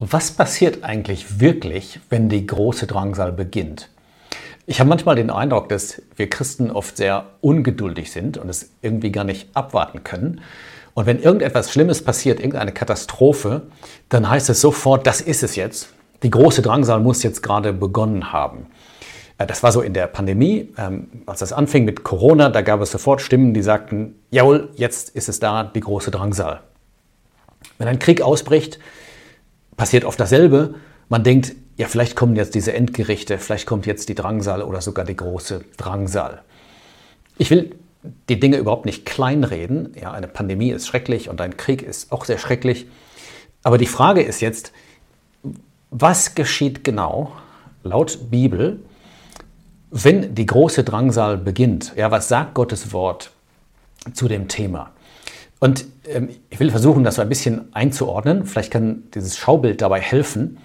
Was passiert eigentlich wirklich, wenn die große Drangsal beginnt? Ich habe manchmal den Eindruck, dass wir Christen oft sehr ungeduldig sind und es irgendwie gar nicht abwarten können. Und wenn irgendetwas Schlimmes passiert, irgendeine Katastrophe, dann heißt es sofort, das ist es jetzt. Die große Drangsal muss jetzt gerade begonnen haben. Äh, das war so in der Pandemie, ähm, als das anfing mit Corona, da gab es sofort Stimmen, die sagten, jawohl, jetzt ist es da, die große Drangsal. Wenn ein Krieg ausbricht, passiert oft dasselbe. Man denkt, ja, vielleicht kommen jetzt diese Endgerichte, vielleicht kommt jetzt die Drangsal oder sogar die große Drangsal. Ich will die Dinge überhaupt nicht kleinreden. Ja, eine Pandemie ist schrecklich und ein Krieg ist auch sehr schrecklich. Aber die Frage ist jetzt, was geschieht genau laut Bibel, wenn die große Drangsal beginnt? Ja, was sagt Gottes Wort zu dem Thema? Und ähm, ich will versuchen, das so ein bisschen einzuordnen. Vielleicht kann dieses Schaubild dabei helfen,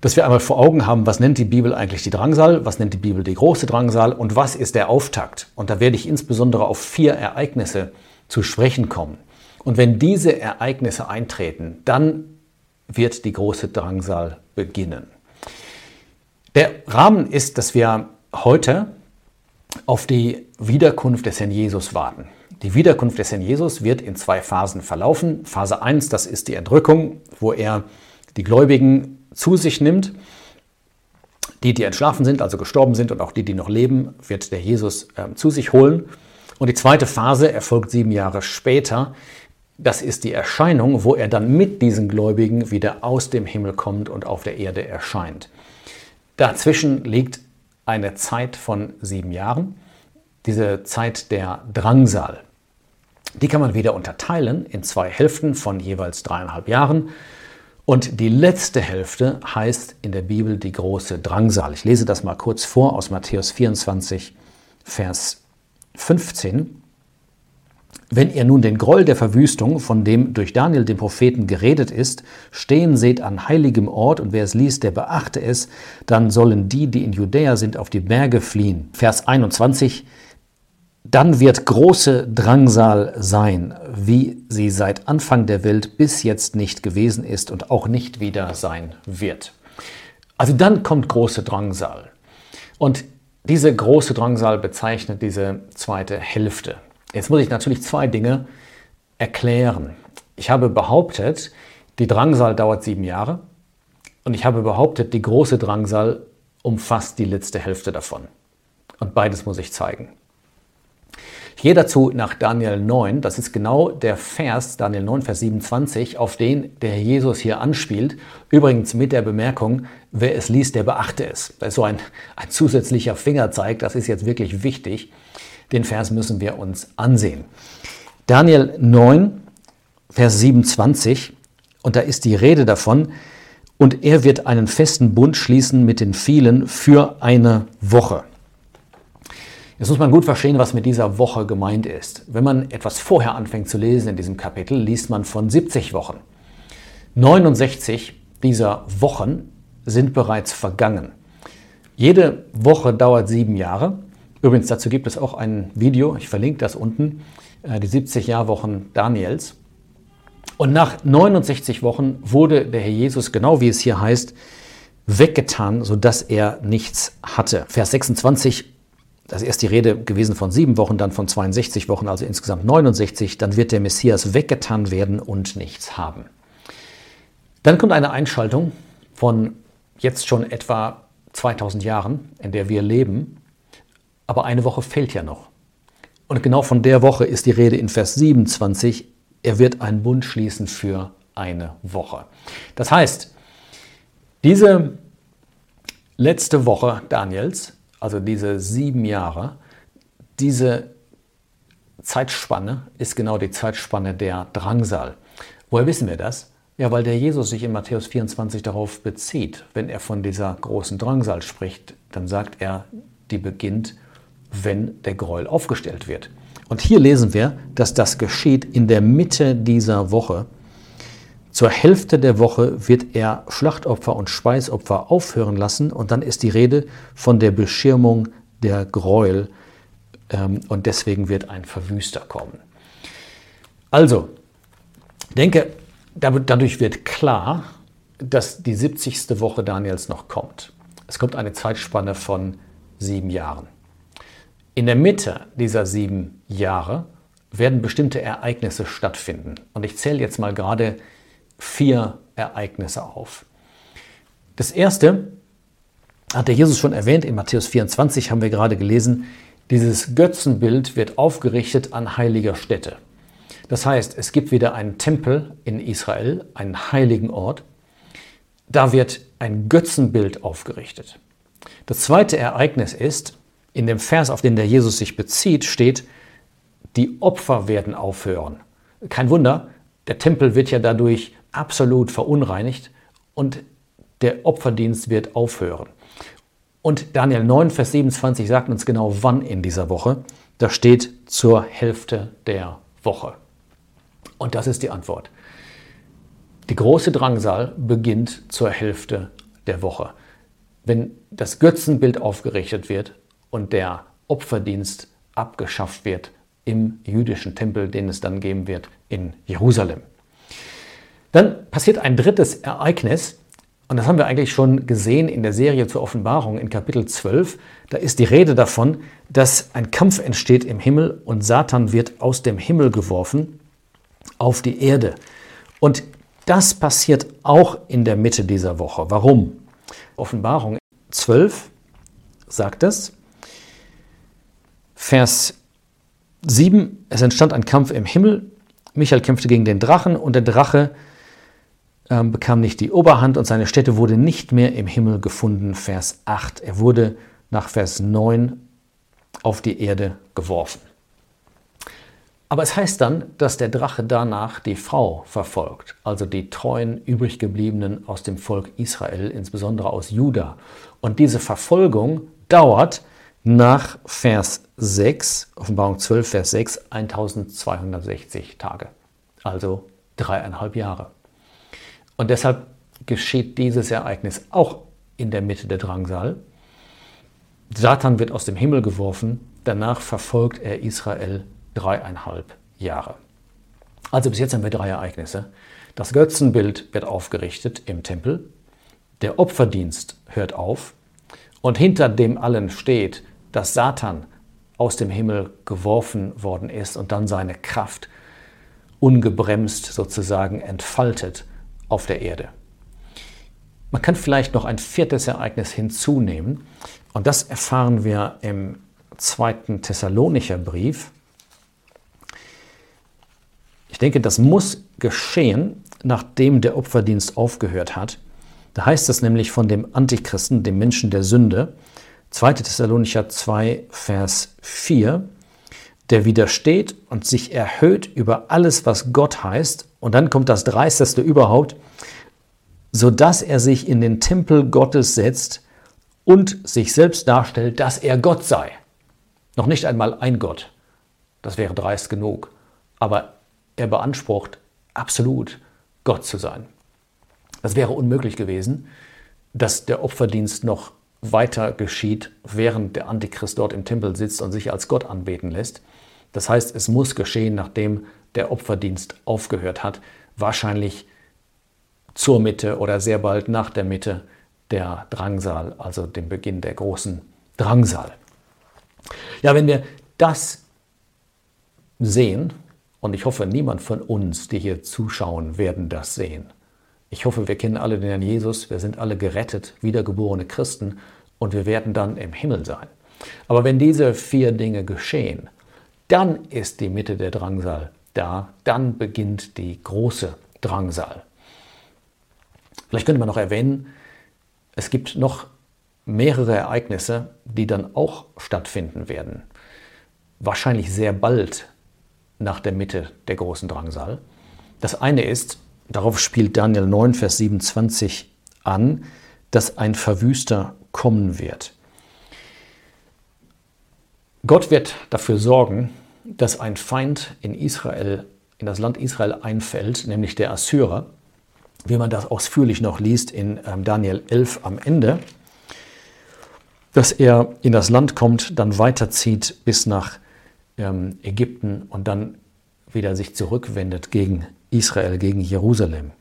dass wir einmal vor Augen haben, was nennt die Bibel eigentlich die Drangsal, was nennt die Bibel die große Drangsal und was ist der Auftakt. Und da werde ich insbesondere auf vier Ereignisse zu sprechen kommen. Und wenn diese Ereignisse eintreten, dann wird die große Drangsal beginnen. Der Rahmen ist, dass wir heute auf die Wiederkunft des Herrn Jesus warten. Die Wiederkunft des Herrn Jesus wird in zwei Phasen verlaufen. Phase 1, das ist die Entrückung, wo er die Gläubigen zu sich nimmt. Die, die entschlafen sind, also gestorben sind und auch die, die noch leben, wird der Jesus äh, zu sich holen. Und die zweite Phase erfolgt sieben Jahre später. Das ist die Erscheinung, wo er dann mit diesen Gläubigen wieder aus dem Himmel kommt und auf der Erde erscheint. Dazwischen liegt eine Zeit von sieben Jahren, diese Zeit der Drangsal. Die kann man wieder unterteilen in zwei Hälften von jeweils dreieinhalb Jahren. Und die letzte Hälfte heißt in der Bibel die große Drangsal. Ich lese das mal kurz vor aus Matthäus 24, Vers 15. Wenn ihr nun den Groll der Verwüstung, von dem durch Daniel dem Propheten geredet ist, stehen seht an heiligem Ort und wer es liest, der beachte es, dann sollen die, die in Judäa sind, auf die Berge fliehen. Vers 21. Dann wird große Drangsal sein, wie sie seit Anfang der Welt bis jetzt nicht gewesen ist und auch nicht wieder sein wird. Also dann kommt große Drangsal. Und diese große Drangsal bezeichnet diese zweite Hälfte. Jetzt muss ich natürlich zwei Dinge erklären. Ich habe behauptet, die Drangsal dauert sieben Jahre und ich habe behauptet, die große Drangsal umfasst die letzte Hälfte davon. Und beides muss ich zeigen. Gehe dazu nach Daniel 9, das ist genau der Vers, Daniel 9, Vers 27, auf den der Jesus hier anspielt. Übrigens mit der Bemerkung, wer es liest, der beachte es. Das ist so ein, ein zusätzlicher Fingerzeig, das ist jetzt wirklich wichtig. Den Vers müssen wir uns ansehen. Daniel 9, Vers 27, und da ist die Rede davon, und er wird einen festen Bund schließen mit den vielen für eine Woche. Jetzt muss man gut verstehen, was mit dieser Woche gemeint ist. Wenn man etwas vorher anfängt zu lesen in diesem Kapitel, liest man von 70 Wochen. 69 dieser Wochen sind bereits vergangen. Jede Woche dauert sieben Jahre. Übrigens, dazu gibt es auch ein Video, ich verlinke das unten, äh, die 70 Jahrwochen Daniels. Und nach 69 Wochen wurde der Herr Jesus, genau wie es hier heißt, weggetan, sodass er nichts hatte. Vers 26 das ist erst die Rede gewesen von sieben Wochen, dann von 62 Wochen, also insgesamt 69. Dann wird der Messias weggetan werden und nichts haben. Dann kommt eine Einschaltung von jetzt schon etwa 2000 Jahren, in der wir leben. Aber eine Woche fehlt ja noch. Und genau von der Woche ist die Rede in Vers 27. Er wird einen Bund schließen für eine Woche. Das heißt, diese letzte Woche Daniels also diese sieben Jahre, diese Zeitspanne ist genau die Zeitspanne der Drangsal. Woher wissen wir das? Ja, weil der Jesus sich in Matthäus 24 darauf bezieht. Wenn er von dieser großen Drangsal spricht, dann sagt er, die beginnt, wenn der Gräuel aufgestellt wird. Und hier lesen wir, dass das geschieht in der Mitte dieser Woche. Zur Hälfte der Woche wird er Schlachtopfer und Speisopfer aufhören lassen und dann ist die Rede von der Beschirmung der Gräuel ähm, und deswegen wird ein Verwüster kommen. Also, denke, dadurch wird klar, dass die 70. Woche Daniels noch kommt. Es kommt eine Zeitspanne von sieben Jahren. In der Mitte dieser sieben Jahre werden bestimmte Ereignisse stattfinden. Und ich zähle jetzt mal gerade vier Ereignisse auf. Das erste hat der Jesus schon erwähnt, in Matthäus 24 haben wir gerade gelesen, dieses Götzenbild wird aufgerichtet an heiliger Stätte. Das heißt, es gibt wieder einen Tempel in Israel, einen heiligen Ort. Da wird ein Götzenbild aufgerichtet. Das zweite Ereignis ist, in dem Vers, auf den der Jesus sich bezieht, steht, die Opfer werden aufhören. Kein Wunder, der Tempel wird ja dadurch absolut verunreinigt und der Opferdienst wird aufhören. Und Daniel 9, Vers 27 sagt uns genau, wann in dieser Woche. Da steht zur Hälfte der Woche. Und das ist die Antwort. Die große Drangsal beginnt zur Hälfte der Woche. Wenn das Götzenbild aufgerichtet wird und der Opferdienst abgeschafft wird im jüdischen Tempel, den es dann geben wird in Jerusalem. Dann passiert ein drittes Ereignis, und das haben wir eigentlich schon gesehen in der Serie zur Offenbarung in Kapitel 12. Da ist die Rede davon, dass ein Kampf entsteht im Himmel und Satan wird aus dem Himmel geworfen auf die Erde. Und das passiert auch in der Mitte dieser Woche. Warum? Offenbarung 12 sagt es, Vers 7, es entstand ein Kampf im Himmel. Michael kämpfte gegen den Drachen und der Drache äh, bekam nicht die Oberhand und seine Stätte wurde nicht mehr im Himmel gefunden. Vers 8. Er wurde nach Vers 9 auf die Erde geworfen. Aber es heißt dann, dass der Drache danach die Frau verfolgt, also die treuen übriggebliebenen aus dem Volk Israel, insbesondere aus Juda. Und diese Verfolgung dauert nach Vers 6, Offenbarung 12, Vers 6, 1260 Tage, also dreieinhalb Jahre. Und deshalb geschieht dieses Ereignis auch in der Mitte der Drangsal. Satan wird aus dem Himmel geworfen, danach verfolgt er Israel dreieinhalb Jahre. Also bis jetzt haben wir drei Ereignisse. Das Götzenbild wird aufgerichtet im Tempel, der Opferdienst hört auf und hinter dem allen steht, dass Satan aus dem Himmel geworfen worden ist und dann seine Kraft ungebremst sozusagen entfaltet auf der Erde. Man kann vielleicht noch ein viertes Ereignis hinzunehmen und das erfahren wir im zweiten Thessalonicher Brief. Ich denke, das muss geschehen, nachdem der Opferdienst aufgehört hat. Da heißt es nämlich von dem Antichristen, dem Menschen der Sünde, 2. Thessalonicher 2, Vers 4, der widersteht und sich erhöht über alles, was Gott heißt. Und dann kommt das Dreisteste überhaupt, sodass er sich in den Tempel Gottes setzt und sich selbst darstellt, dass er Gott sei. Noch nicht einmal ein Gott. Das wäre dreist genug. Aber er beansprucht absolut Gott zu sein. Das wäre unmöglich gewesen, dass der Opferdienst noch weiter geschieht, während der Antichrist dort im Tempel sitzt und sich als Gott anbeten lässt. Das heißt, es muss geschehen, nachdem der Opferdienst aufgehört hat, wahrscheinlich zur Mitte oder sehr bald nach der Mitte der Drangsal, also dem Beginn der großen Drangsal. Ja, wenn wir das sehen, und ich hoffe, niemand von uns, die hier zuschauen, werden das sehen. Ich hoffe, wir kennen alle den Herrn Jesus, wir sind alle gerettet, wiedergeborene Christen und wir werden dann im Himmel sein. Aber wenn diese vier Dinge geschehen, dann ist die Mitte der Drangsal da, dann beginnt die große Drangsal. Vielleicht könnte man noch erwähnen, es gibt noch mehrere Ereignisse, die dann auch stattfinden werden. Wahrscheinlich sehr bald nach der Mitte der großen Drangsal. Das eine ist, darauf spielt Daniel 9, Vers 27 an, dass ein Verwüster kommen wird. Gott wird dafür sorgen, dass ein Feind in Israel, in das Land Israel einfällt, nämlich der Assyrer, wie man das ausführlich noch liest in ähm, Daniel 11 am Ende, dass er in das Land kommt, dann weiterzieht bis nach ähm, Ägypten und dann wieder sich zurückwendet gegen Israel, gegen Jerusalem.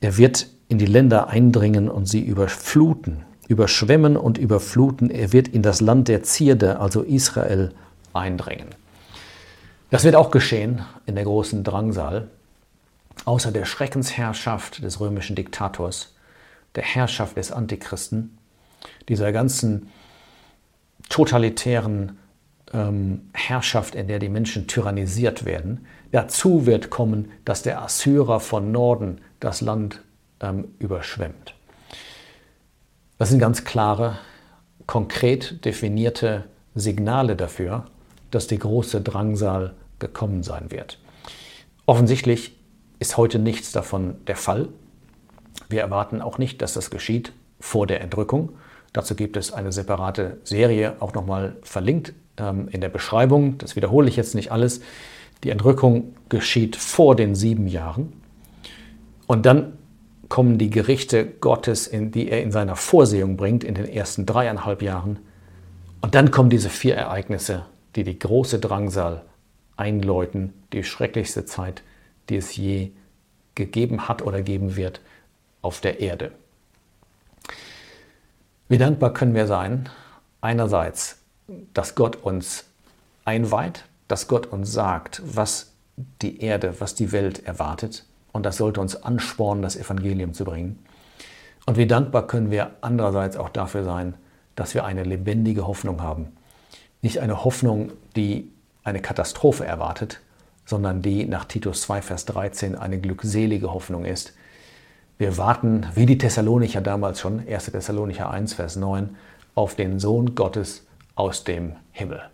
Er wird in die Länder eindringen und sie überfluten, überschwemmen und überfluten. Er wird in das Land der Zierde, also Israel, eindringen. Das wird auch geschehen in der großen Drangsal. Außer der Schreckensherrschaft des römischen Diktators, der Herrschaft des Antichristen, dieser ganzen totalitären ähm, Herrschaft, in der die Menschen tyrannisiert werden. Dazu wird kommen, dass der Assyrer von Norden das Land ähm, überschwemmt. Das sind ganz klare, konkret definierte Signale dafür, dass die große Drangsal gekommen sein wird. Offensichtlich ist heute nichts davon der Fall. Wir erwarten auch nicht, dass das geschieht vor der Entrückung. Dazu gibt es eine separate Serie, auch nochmal verlinkt ähm, in der Beschreibung. Das wiederhole ich jetzt nicht alles. Die Entrückung geschieht vor den sieben Jahren. Und dann kommen die Gerichte Gottes, in, die er in seiner Vorsehung bringt, in den ersten dreieinhalb Jahren. Und dann kommen diese vier Ereignisse, die die große Drangsal einläuten, die schrecklichste Zeit, die es je gegeben hat oder geben wird auf der Erde. Wie dankbar können wir sein, einerseits, dass Gott uns einweiht, dass Gott uns sagt, was die Erde, was die Welt erwartet. Und das sollte uns anspornen, das Evangelium zu bringen. Und wie dankbar können wir andererseits auch dafür sein, dass wir eine lebendige Hoffnung haben. Nicht eine Hoffnung, die eine Katastrophe erwartet, sondern die nach Titus 2, Vers 13 eine glückselige Hoffnung ist. Wir warten, wie die Thessalonicher damals schon, 1. Thessalonicher 1, Vers 9, auf den Sohn Gottes aus dem Himmel.